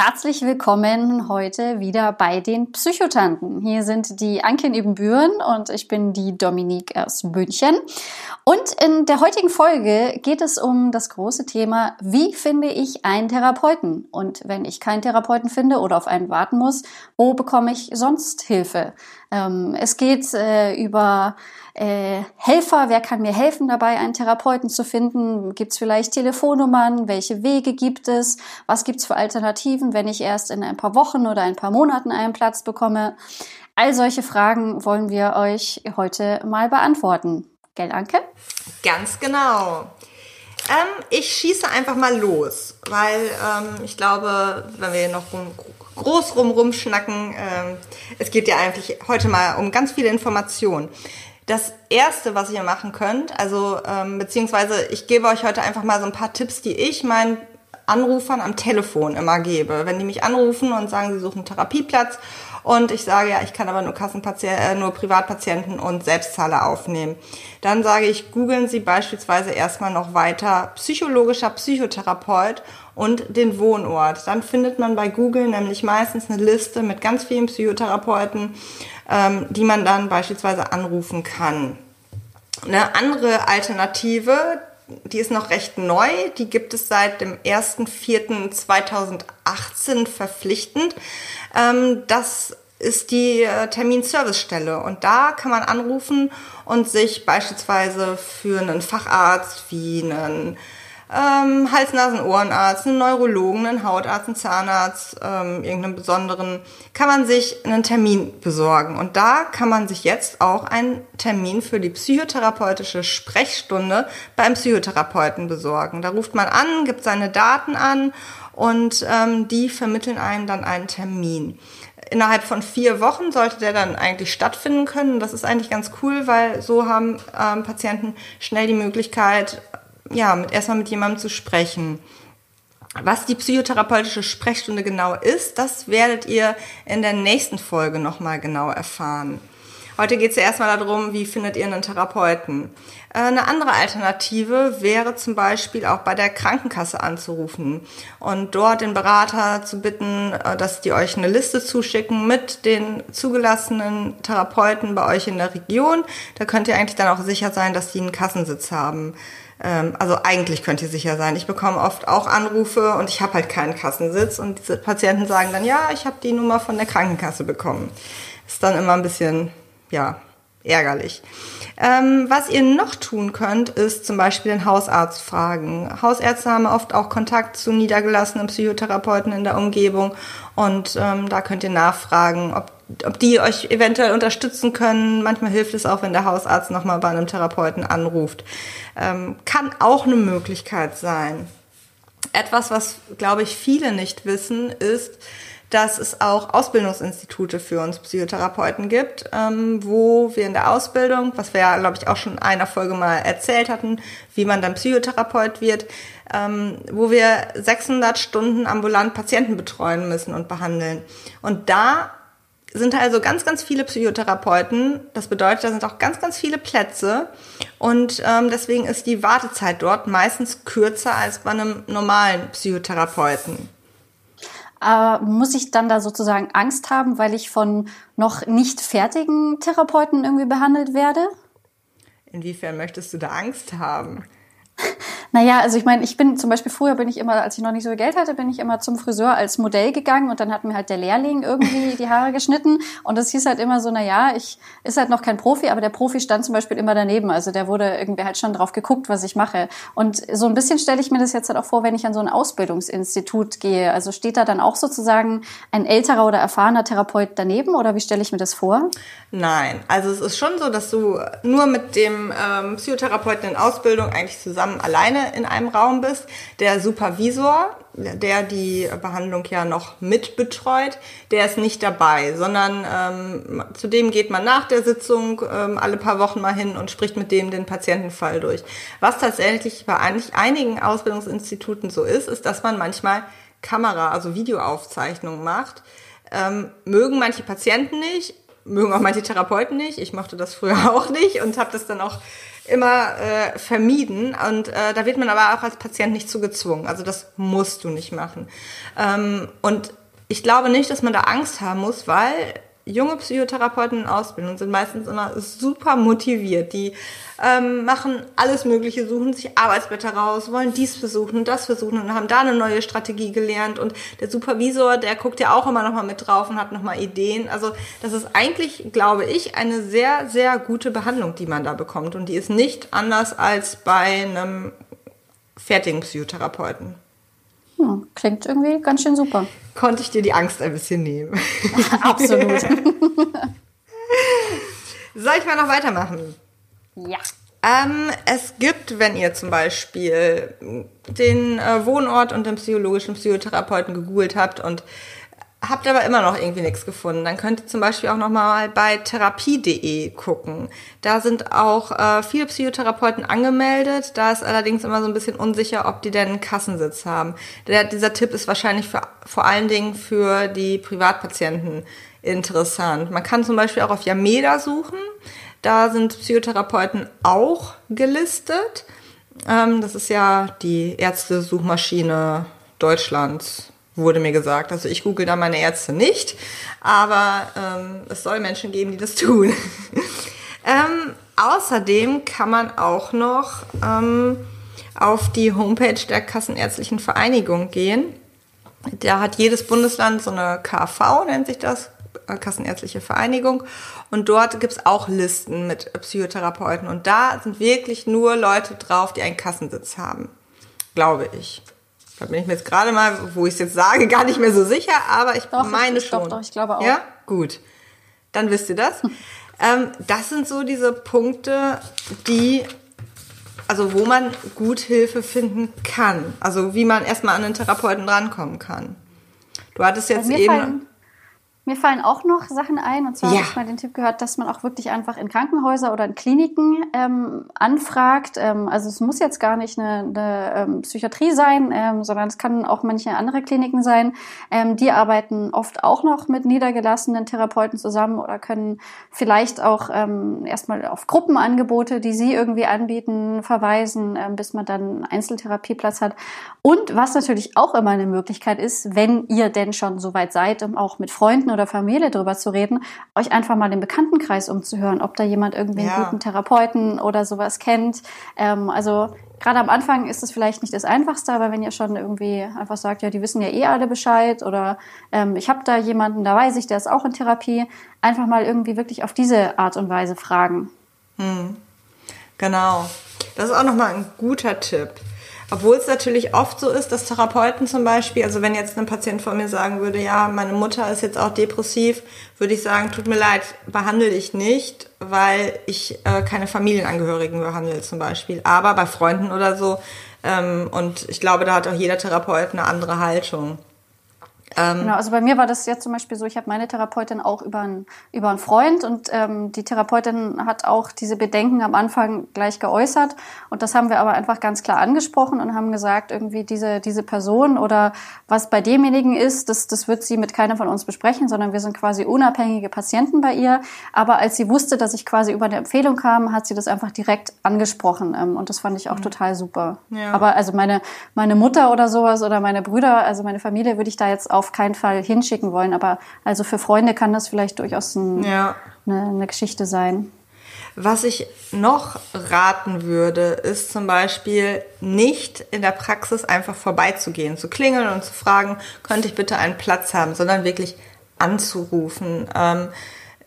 Herzlich willkommen heute wieder bei den Psychotanten. Hier sind die Anke in Ebenbüren und ich bin die Dominique aus München. Und in der heutigen Folge geht es um das große Thema, wie finde ich einen Therapeuten? Und wenn ich keinen Therapeuten finde oder auf einen warten muss, wo bekomme ich sonst Hilfe? Ähm, es geht äh, über äh, Helfer, wer kann mir helfen dabei, einen Therapeuten zu finden? Gibt es vielleicht Telefonnummern? Welche Wege gibt es? Was gibt es für Alternativen, wenn ich erst in ein paar Wochen oder ein paar Monaten einen Platz bekomme? All solche Fragen wollen wir euch heute mal beantworten. Gell, Anke? Ganz genau. Ähm, ich schieße einfach mal los, weil ähm, ich glaube, wenn wir noch rum, groß rum rumschnacken, ähm, es geht ja eigentlich heute mal um ganz viele Informationen. Das erste, was ihr machen könnt, also ähm, beziehungsweise ich gebe euch heute einfach mal so ein paar Tipps, die ich meinen Anrufern am Telefon immer gebe. Wenn die mich anrufen und sagen, sie suchen einen Therapieplatz und ich sage, ja, ich kann aber nur Kassenpatienten, äh, nur Privatpatienten und Selbstzahler aufnehmen. Dann sage ich, googeln Sie beispielsweise erstmal noch weiter psychologischer Psychotherapeut und den Wohnort. Dann findet man bei Google nämlich meistens eine Liste mit ganz vielen Psychotherapeuten, ähm, die man dann beispielsweise anrufen kann. Eine andere Alternative, die ist noch recht neu, die gibt es seit dem 1.4.2018 verpflichtend. Ähm, das ist die äh, Terminservicestelle und da kann man anrufen und sich beispielsweise für einen Facharzt wie einen ähm, Hals-Nasen-Ohrenarzt, einen Neurologen, einen Hautarzt, einen Zahnarzt, ähm, irgendeinen besonderen, kann man sich einen Termin besorgen. Und da kann man sich jetzt auch einen Termin für die psychotherapeutische Sprechstunde beim Psychotherapeuten besorgen. Da ruft man an, gibt seine Daten an und ähm, die vermitteln einem dann einen Termin. Innerhalb von vier Wochen sollte der dann eigentlich stattfinden können. Das ist eigentlich ganz cool, weil so haben ähm, Patienten schnell die Möglichkeit, ja, mit, erstmal mit jemandem zu sprechen. Was die psychotherapeutische Sprechstunde genau ist, das werdet ihr in der nächsten Folge nochmal genau erfahren. Heute geht es ja erstmal darum, wie findet ihr einen Therapeuten. Äh, eine andere Alternative wäre zum Beispiel auch bei der Krankenkasse anzurufen und dort den Berater zu bitten, äh, dass die euch eine Liste zuschicken mit den zugelassenen Therapeuten bei euch in der Region. Da könnt ihr eigentlich dann auch sicher sein, dass die einen Kassensitz haben. Ähm, also eigentlich könnt ihr sicher sein. Ich bekomme oft auch Anrufe und ich habe halt keinen Kassensitz und diese Patienten sagen dann, ja, ich habe die Nummer von der Krankenkasse bekommen. Ist dann immer ein bisschen, ja, ärgerlich. Ähm, was ihr noch tun könnt, ist zum Beispiel den Hausarzt fragen. Hausärzte haben oft auch Kontakt zu niedergelassenen Psychotherapeuten in der Umgebung und ähm, da könnt ihr nachfragen, ob ob die euch eventuell unterstützen können. Manchmal hilft es auch, wenn der Hausarzt nochmal bei einem Therapeuten anruft. Ähm, kann auch eine Möglichkeit sein. Etwas, was, glaube ich, viele nicht wissen, ist, dass es auch Ausbildungsinstitute für uns Psychotherapeuten gibt, ähm, wo wir in der Ausbildung, was wir ja, glaube ich, auch schon in einer Folge mal erzählt hatten, wie man dann Psychotherapeut wird, ähm, wo wir 600 Stunden ambulant Patienten betreuen müssen und behandeln. Und da sind also ganz, ganz viele Psychotherapeuten. Das bedeutet, da sind auch ganz, ganz viele Plätze. Und ähm, deswegen ist die Wartezeit dort meistens kürzer als bei einem normalen Psychotherapeuten. Äh, muss ich dann da sozusagen Angst haben, weil ich von noch nicht fertigen Therapeuten irgendwie behandelt werde? Inwiefern möchtest du da Angst haben? Naja, also ich meine, ich bin zum Beispiel früher bin ich immer, als ich noch nicht so viel Geld hatte, bin ich immer zum Friseur als Modell gegangen und dann hat mir halt der Lehrling irgendwie die Haare geschnitten. Und das hieß halt immer so, na ja, ich ist halt noch kein Profi, aber der Profi stand zum Beispiel immer daneben, also der wurde irgendwie halt schon drauf geguckt, was ich mache. Und so ein bisschen stelle ich mir das jetzt halt auch vor, wenn ich an so ein Ausbildungsinstitut gehe, also steht da dann auch sozusagen ein älterer oder erfahrener Therapeut daneben oder wie stelle ich mir das vor? Nein, also es ist schon so, dass du nur mit dem ähm, Psychotherapeuten in Ausbildung eigentlich zusammen alleine alleine in einem Raum bist. Der Supervisor, der die Behandlung ja noch mitbetreut, der ist nicht dabei, sondern ähm, zu dem geht man nach der Sitzung ähm, alle paar Wochen mal hin und spricht mit dem den Patientenfall durch. Was tatsächlich bei einigen Ausbildungsinstituten so ist, ist, dass man manchmal Kamera, also Videoaufzeichnungen macht. Ähm, mögen manche Patienten nicht, mögen auch manche Therapeuten nicht. Ich mochte das früher auch nicht und habe das dann auch immer äh, vermieden. Und äh, da wird man aber auch als Patient nicht zu gezwungen. Also das musst du nicht machen. Ähm, und ich glaube nicht, dass man da Angst haben muss, weil junge Psychotherapeuten in Ausbildung sind meistens immer super motiviert. Die ähm, machen alles Mögliche, suchen sich Arbeitsblätter raus, wollen dies versuchen, das versuchen und haben da eine neue Strategie gelernt. Und der Supervisor, der guckt ja auch immer noch mal mit drauf und hat noch mal Ideen. Also das ist eigentlich, glaube ich, eine sehr, sehr gute Behandlung, die man da bekommt. Und die ist nicht anders als bei einem fertigen Psychotherapeuten. Hm, klingt irgendwie ganz schön super. Konnte ich dir die Angst ein bisschen nehmen? Absolut. Soll ich mal noch weitermachen? Ja. Ähm, es gibt, wenn ihr zum Beispiel den äh, Wohnort und den psychologischen Psychotherapeuten gegoogelt habt und habt aber immer noch irgendwie nichts gefunden, dann könnt ihr zum Beispiel auch noch mal bei therapie.de gucken. Da sind auch äh, viele Psychotherapeuten angemeldet. Da ist allerdings immer so ein bisschen unsicher, ob die denn einen Kassensitz haben. Der, dieser Tipp ist wahrscheinlich für, vor allen Dingen für die Privatpatienten interessant. Man kann zum Beispiel auch auf Yameda suchen. Da sind Psychotherapeuten auch gelistet. Ähm, das ist ja die Ärzte-Suchmaschine Deutschlands, wurde mir gesagt. Also ich google da meine Ärzte nicht, aber ähm, es soll Menschen geben, die das tun. ähm, außerdem kann man auch noch ähm, auf die Homepage der Kassenärztlichen Vereinigung gehen. Da hat jedes Bundesland so eine KV, nennt sich das, Kassenärztliche Vereinigung. Und dort gibt's auch Listen mit Psychotherapeuten. Und da sind wirklich nur Leute drauf, die einen Kassensitz haben. Glaube ich. Da bin ich mir jetzt gerade mal, wo ich es jetzt sage, gar nicht mehr so sicher, aber ich doch, meine ich, schon. Doch, doch, ich glaube auch. Ja, gut. Dann wisst ihr das. ähm, das sind so diese Punkte, die, also wo man gut Hilfe finden kann. Also wie man erstmal an den Therapeuten drankommen kann. Du hattest jetzt eben. Fallen, mir fallen auch noch Sachen ein. Und zwar ja. habe ich mal den Tipp gehört, dass man auch wirklich einfach in Krankenhäuser oder in Kliniken ähm, anfragt. Ähm, also es muss jetzt gar nicht eine, eine ähm, Psychiatrie sein, ähm, sondern es kann auch manche andere Kliniken sein. Ähm, die arbeiten oft auch noch mit niedergelassenen Therapeuten zusammen oder können vielleicht auch ähm, erstmal auf Gruppenangebote, die sie irgendwie anbieten, verweisen, ähm, bis man dann einen Einzeltherapieplatz hat. Und was natürlich auch immer eine Möglichkeit ist, wenn ihr denn schon so weit seid, um auch mit Freunden oder Familie drüber zu reden, euch einfach mal den Bekanntenkreis umzuhören, ob da jemand irgendwie einen guten Therapeuten oder sowas kennt. Ähm, also gerade am Anfang ist es vielleicht nicht das Einfachste, aber wenn ihr schon irgendwie einfach sagt, ja, die wissen ja eh alle Bescheid oder ähm, ich habe da jemanden, da weiß ich, der ist auch in Therapie, einfach mal irgendwie wirklich auf diese Art und Weise fragen. Hm. Genau. Das ist auch nochmal ein guter Tipp. Obwohl es natürlich oft so ist, dass Therapeuten zum Beispiel, also wenn jetzt ein Patient von mir sagen würde, ja, meine Mutter ist jetzt auch depressiv, würde ich sagen, tut mir leid, behandle ich nicht, weil ich äh, keine Familienangehörigen behandle zum Beispiel. Aber bei Freunden oder so, ähm, und ich glaube, da hat auch jeder Therapeut eine andere Haltung. Ähm, genau, also bei mir war das jetzt zum Beispiel so, ich habe meine Therapeutin auch über einen, über einen Freund und ähm, die Therapeutin hat auch diese Bedenken am Anfang gleich geäußert und das haben wir aber einfach ganz klar angesprochen und haben gesagt, irgendwie diese, diese Person oder was bei demjenigen ist, das, das wird sie mit keiner von uns besprechen, sondern wir sind quasi unabhängige Patienten bei ihr. Aber als sie wusste, dass ich quasi über eine Empfehlung kam, hat sie das einfach direkt angesprochen ähm, und das fand ich auch mhm. total super. Ja. Aber also meine, meine Mutter oder sowas oder meine Brüder, also meine Familie würde ich da jetzt auf keinen Fall hinschicken wollen. Aber also für Freunde kann das vielleicht durchaus ein, ja. eine, eine Geschichte sein. Was ich noch raten würde, ist zum Beispiel nicht in der Praxis einfach vorbeizugehen, zu klingeln und zu fragen, könnte ich bitte einen Platz haben, sondern wirklich anzurufen. Ähm,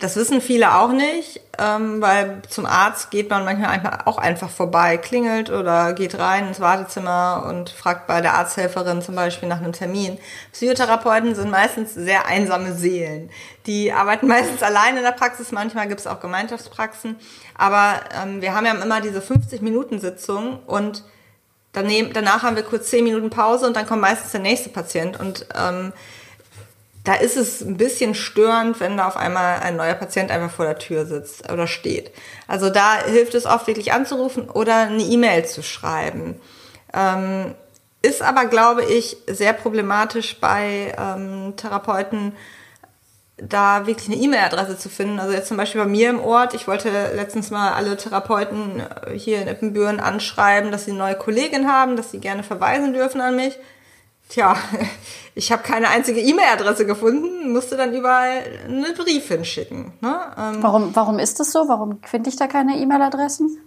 das wissen viele auch nicht, ähm, weil zum Arzt geht man manchmal auch einfach vorbei, klingelt oder geht rein ins Wartezimmer und fragt bei der Arzthelferin zum Beispiel nach einem Termin. Psychotherapeuten sind meistens sehr einsame Seelen. Die arbeiten meistens allein in der Praxis, manchmal gibt es auch Gemeinschaftspraxen, aber ähm, wir haben ja immer diese 50-Minuten-Sitzung und danach haben wir kurz zehn Minuten Pause und dann kommt meistens der nächste Patient. Und ähm, da ist es ein bisschen störend, wenn da auf einmal ein neuer Patient einfach vor der Tür sitzt oder steht. Also da hilft es oft wirklich anzurufen oder eine E-Mail zu schreiben. Ähm, ist aber, glaube ich, sehr problematisch bei ähm, Therapeuten, da wirklich eine E-Mail-Adresse zu finden. Also jetzt zum Beispiel bei mir im Ort, ich wollte letztens mal alle Therapeuten hier in Ippenbüren anschreiben, dass sie eine neue Kollegin haben, dass sie gerne verweisen dürfen an mich. Tja, ich habe keine einzige E-Mail-Adresse gefunden, musste dann überall einen Brief hinschicken. Ne? Ähm, warum, warum ist das so? Warum finde ich da keine E-Mail-Adressen?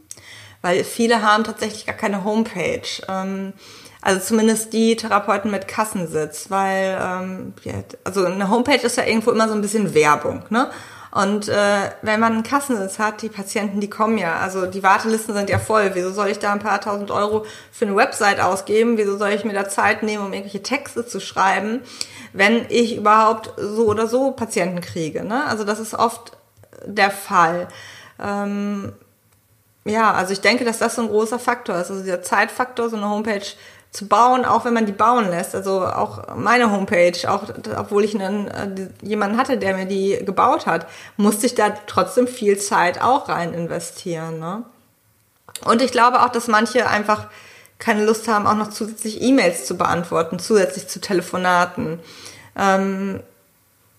Weil viele haben tatsächlich gar keine Homepage. Ähm, also zumindest die Therapeuten mit Kassensitz, weil ähm, ja, also eine Homepage ist ja irgendwo immer so ein bisschen Werbung, ne? Und äh, wenn man einen Kassensitz hat, die Patienten, die kommen ja. Also die Wartelisten sind ja voll. Wieso soll ich da ein paar tausend Euro für eine Website ausgeben? Wieso soll ich mir da Zeit nehmen, um irgendwelche Texte zu schreiben, wenn ich überhaupt so oder so Patienten kriege? Ne? Also das ist oft der Fall. Ähm, ja, also ich denke, dass das so ein großer Faktor ist. Also dieser Zeitfaktor, so eine Homepage zu bauen, auch wenn man die bauen lässt. Also auch meine Homepage, auch obwohl ich einen, äh, jemanden hatte, der mir die gebaut hat, musste ich da trotzdem viel Zeit auch rein investieren. Ne? Und ich glaube auch, dass manche einfach keine Lust haben, auch noch zusätzlich E-Mails zu beantworten, zusätzlich zu Telefonaten. Ähm,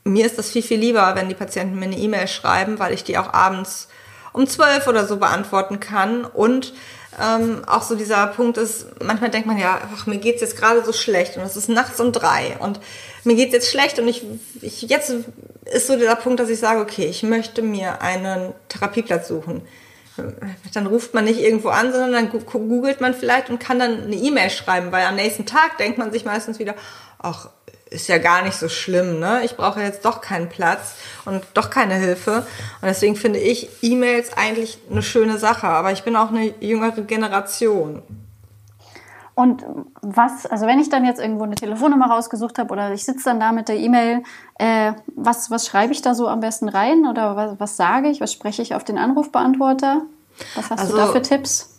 mir ist das viel, viel lieber, wenn die Patienten mir eine E-Mail schreiben, weil ich die auch abends um zwölf oder so beantworten kann und ähm, auch so dieser Punkt ist, manchmal denkt man ja, ach, mir geht's jetzt gerade so schlecht und es ist nachts um drei und mir geht's jetzt schlecht und ich, ich jetzt ist so dieser Punkt, dass ich sage, okay, ich möchte mir einen Therapieplatz suchen. Dann ruft man nicht irgendwo an, sondern dann googelt man vielleicht und kann dann eine E-Mail schreiben, weil am nächsten Tag denkt man sich meistens wieder, ach, ist ja gar nicht so schlimm, ne? Ich brauche jetzt doch keinen Platz und doch keine Hilfe. Und deswegen finde ich E-Mails eigentlich eine schöne Sache. Aber ich bin auch eine jüngere Generation. Und was, also wenn ich dann jetzt irgendwo eine Telefonnummer rausgesucht habe oder ich sitze dann da mit der E-Mail, äh, was, was schreibe ich da so am besten rein oder was, was sage ich, was spreche ich auf den Anrufbeantworter? Was hast also, du da für Tipps?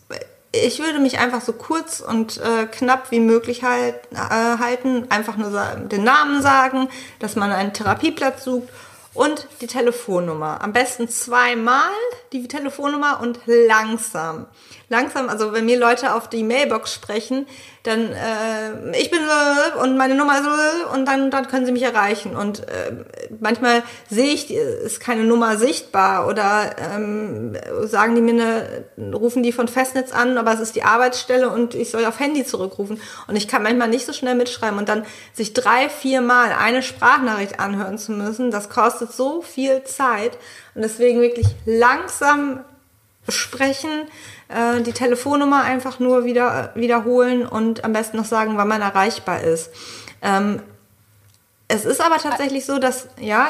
Ich würde mich einfach so kurz und äh, knapp wie möglich halt, äh, halten, einfach nur den Namen sagen, dass man einen Therapieplatz sucht und die Telefonnummer. Am besten zweimal die Telefonnummer und langsam. Langsam, also wenn mir Leute auf die Mailbox sprechen, dann äh, ich bin äh, und meine Nummer ist äh, und dann, dann können sie mich erreichen. Und äh, manchmal sehe ich, ist keine Nummer sichtbar oder ähm, sagen die mir eine, rufen die von Festnetz an, aber es ist die Arbeitsstelle und ich soll auf Handy zurückrufen. Und ich kann manchmal nicht so schnell mitschreiben und dann sich drei, vier Mal eine Sprachnachricht anhören zu müssen, das kostet so viel Zeit. Und deswegen wirklich langsam sprechen, äh, die Telefonnummer einfach nur wieder wiederholen und am besten noch sagen, wann man erreichbar ist. Ähm, es ist aber tatsächlich so, dass, ja,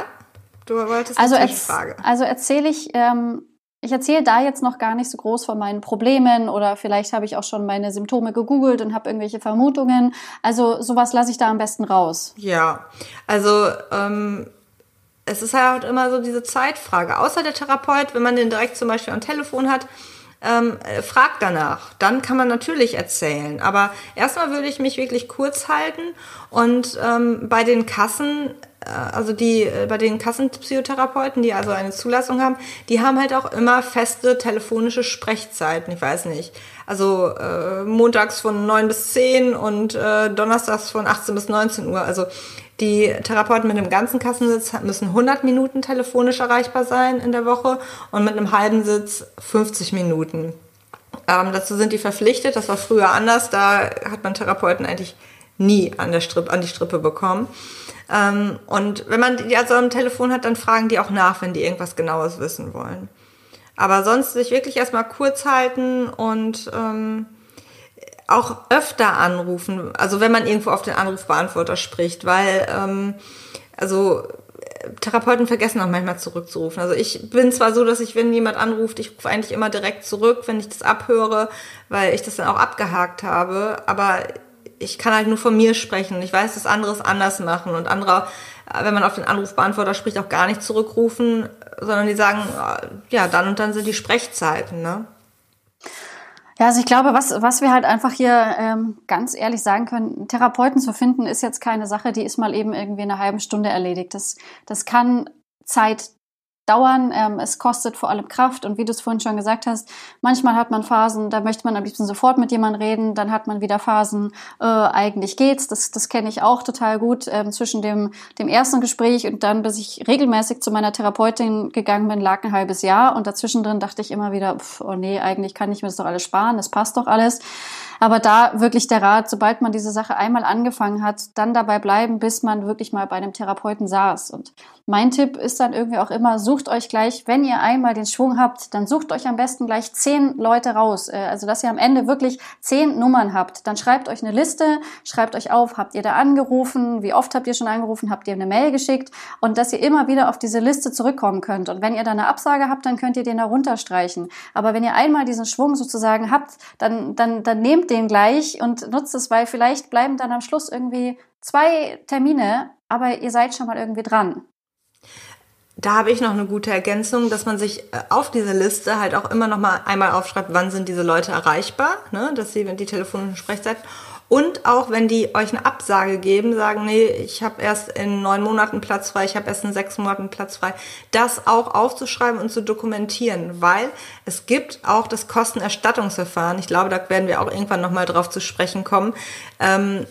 du wolltest also eine Frage. Also erzähle ich, ähm, ich erzähle da jetzt noch gar nicht so groß von meinen Problemen oder vielleicht habe ich auch schon meine Symptome gegoogelt und habe irgendwelche Vermutungen. Also sowas lasse ich da am besten raus. Ja, also ähm, es ist halt immer so diese Zeitfrage. Außer der Therapeut, wenn man den direkt zum Beispiel am Telefon hat, ähm, fragt danach. Dann kann man natürlich erzählen. Aber erstmal würde ich mich wirklich kurz halten und ähm, bei den Kassen, äh, also die äh, bei den Kassenpsychotherapeuten, die also eine Zulassung haben, die haben halt auch immer feste telefonische Sprechzeiten. Ich weiß nicht. Also äh, montags von 9 bis 10 und äh, donnerstags von 18 bis 19 Uhr. Also die Therapeuten mit einem ganzen Kassensitz müssen 100 Minuten telefonisch erreichbar sein in der Woche und mit einem halben Sitz 50 Minuten. Ähm, dazu sind die verpflichtet. Das war früher anders. Da hat man Therapeuten eigentlich nie an, der Strippe, an die Strippe bekommen. Ähm, und wenn man die also am Telefon hat, dann fragen die auch nach, wenn die irgendwas Genaues wissen wollen. Aber sonst sich wirklich erstmal kurz halten und ähm, auch öfter anrufen, also wenn man irgendwo auf den Anrufbeantworter spricht, weil ähm, also Therapeuten vergessen auch manchmal zurückzurufen. Also ich bin zwar so, dass ich, wenn jemand anruft, ich rufe eigentlich immer direkt zurück, wenn ich das abhöre, weil ich das dann auch abgehakt habe, aber ich kann halt nur von mir sprechen. Ich weiß, dass andere es anders machen und andere, wenn man auf den Anrufbeantworter spricht, auch gar nicht zurückrufen, sondern die sagen, ja, dann und dann sind die Sprechzeiten, ne? Ja, also ich glaube, was, was wir halt einfach hier ähm, ganz ehrlich sagen können, Therapeuten zu finden, ist jetzt keine Sache, die ist mal eben irgendwie in einer halben Stunde erledigt. Das, das kann Zeit dauern. Ähm, es kostet vor allem Kraft und wie du es vorhin schon gesagt hast, manchmal hat man Phasen, da möchte man am liebsten sofort mit jemandem reden, dann hat man wieder Phasen, äh, eigentlich geht's. Das, das kenne ich auch total gut. Ähm, zwischen dem, dem ersten Gespräch und dann, bis ich regelmäßig zu meiner Therapeutin gegangen bin, lag ein halbes Jahr und dazwischen drin dachte ich immer wieder, pff, oh nee, eigentlich kann ich mir das doch alles sparen, das passt doch alles. Aber da wirklich der Rat, sobald man diese Sache einmal angefangen hat, dann dabei bleiben, bis man wirklich mal bei einem Therapeuten saß. Und mein Tipp ist dann irgendwie auch immer, sucht euch gleich, wenn ihr einmal den Schwung habt, dann sucht euch am besten gleich zehn Leute raus. Äh, also, dass ihr am Ende wirklich zehn Nummern habt. Dann schreibt euch eine Liste, schreibt euch auf, habt ihr da angerufen, wie oft habt ihr schon angerufen, habt ihr eine Mail geschickt und dass ihr immer wieder auf diese Liste zurückkommen könnt. Und wenn ihr da eine Absage habt, dann könnt ihr den da runterstreichen. Aber wenn ihr einmal diesen Schwung sozusagen habt, dann, dann, dann nehmt nehmt den gleich und nutzt es, weil vielleicht bleiben dann am Schluss irgendwie zwei Termine, aber ihr seid schon mal irgendwie dran. Da habe ich noch eine gute Ergänzung, dass man sich äh, auf diese Liste halt auch immer noch mal einmal aufschreibt, wann sind diese Leute erreichbar, ne? dass sie die telefonischen Sprechzeit und auch wenn die euch eine Absage geben, sagen, nee, ich habe erst in neun Monaten Platz frei, ich habe erst in sechs Monaten Platz frei, das auch aufzuschreiben und zu dokumentieren, weil es gibt auch das Kostenerstattungsverfahren. Ich glaube, da werden wir auch irgendwann nochmal drauf zu sprechen kommen. Ähm,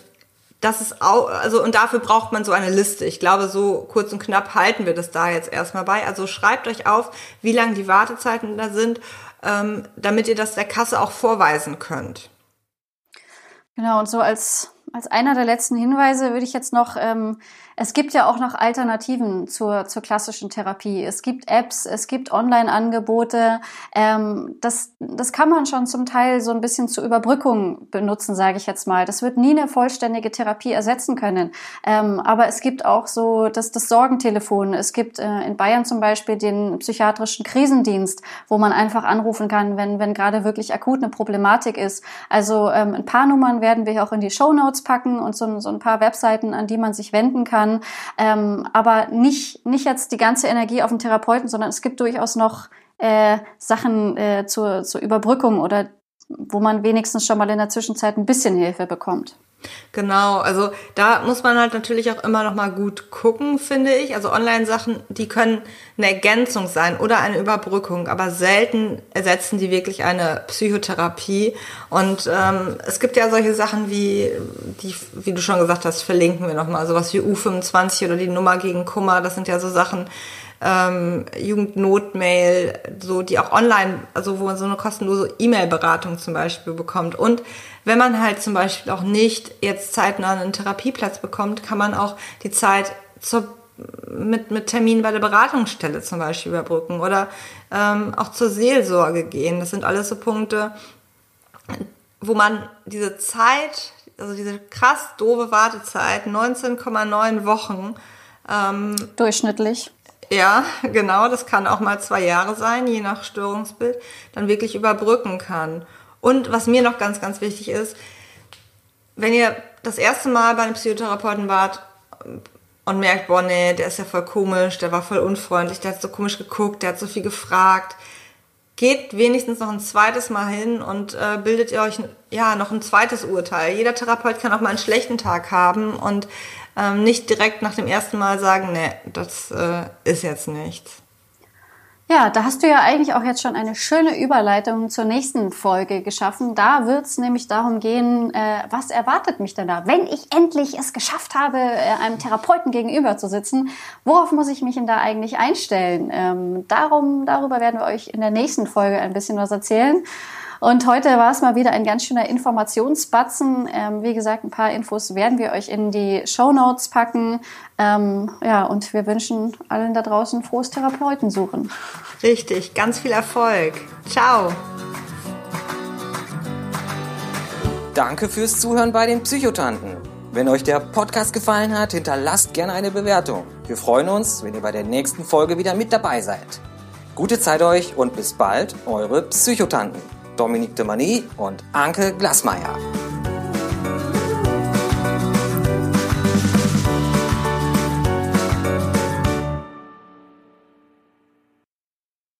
das ist auch, also und dafür braucht man so eine Liste. Ich glaube, so kurz und knapp halten wir das da jetzt erstmal bei. Also schreibt euch auf, wie lang die Wartezeiten da sind, ähm, damit ihr das der Kasse auch vorweisen könnt. Genau, und so als, als einer der letzten Hinweise würde ich jetzt noch ähm, es gibt ja auch noch Alternativen zur, zur klassischen Therapie. Es gibt Apps, es gibt Online-Angebote. Ähm, das, das kann man schon zum Teil so ein bisschen zur Überbrückung benutzen, sage ich jetzt mal. Das wird nie eine vollständige Therapie ersetzen können. Ähm, aber es gibt auch so das, das Sorgentelefon. Es gibt äh, in Bayern zum Beispiel den psychiatrischen Krisendienst, wo man einfach anrufen kann, wenn, wenn gerade wirklich akut eine Problematik ist. Also ähm, ein paar Nummern werden wir auch in die Show Notes packen und so, so ein paar Webseiten, an die man sich wenden kann kann. Ähm, aber nicht, nicht jetzt die ganze Energie auf den Therapeuten, sondern es gibt durchaus noch äh, Sachen äh, zur, zur Überbrückung oder wo man wenigstens schon mal in der Zwischenzeit ein bisschen Hilfe bekommt. Genau, also da muss man halt natürlich auch immer noch mal gut gucken, finde ich. Also Online-Sachen, die können eine Ergänzung sein oder eine Überbrückung, aber selten ersetzen die wirklich eine Psychotherapie. Und ähm, es gibt ja solche Sachen wie, die, wie du schon gesagt hast, verlinken wir noch mal, sowas wie U25 oder die Nummer gegen Kummer. Das sind ja so Sachen, ähm, Jugendnotmail, so die auch online, also wo man so eine kostenlose E-Mail-Beratung zum Beispiel bekommt. Und wenn man halt zum Beispiel auch nicht jetzt zeitnah einen Therapieplatz bekommt, kann man auch die Zeit zur, mit, mit Termin bei der Beratungsstelle zum Beispiel überbrücken oder ähm, auch zur Seelsorge gehen. Das sind alles so Punkte, wo man diese Zeit, also diese krass doofe Wartezeit, 19,9 Wochen, ähm, durchschnittlich. Ja, genau, das kann auch mal zwei Jahre sein, je nach Störungsbild, dann wirklich überbrücken kann. Und was mir noch ganz, ganz wichtig ist, wenn ihr das erste Mal bei einem Psychotherapeuten wart und merkt, boah, nee, der ist ja voll komisch, der war voll unfreundlich, der hat so komisch geguckt, der hat so viel gefragt, geht wenigstens noch ein zweites Mal hin und äh, bildet ihr euch ja noch ein zweites Urteil. Jeder Therapeut kann auch mal einen schlechten Tag haben und ähm, nicht direkt nach dem ersten Mal sagen, nee, das äh, ist jetzt nichts. Ja, da hast du ja eigentlich auch jetzt schon eine schöne Überleitung zur nächsten Folge geschaffen. Da wird es nämlich darum gehen, äh, was erwartet mich denn da? Wenn ich endlich es geschafft habe, äh, einem Therapeuten gegenüber zu sitzen, worauf muss ich mich denn da eigentlich einstellen? Ähm, darum, darüber werden wir euch in der nächsten Folge ein bisschen was erzählen. Und heute war es mal wieder ein ganz schöner Informationsbatzen. Ähm, wie gesagt, ein paar Infos werden wir euch in die Show Notes packen. Ähm, ja, und wir wünschen allen da draußen frohes Therapeutensuchen. Richtig, ganz viel Erfolg. Ciao. Danke fürs Zuhören bei den Psychotanten. Wenn euch der Podcast gefallen hat, hinterlasst gerne eine Bewertung. Wir freuen uns, wenn ihr bei der nächsten Folge wieder mit dabei seid. Gute Zeit euch und bis bald, eure Psychotanten. Dominique de Mani und Anke Glasmeier.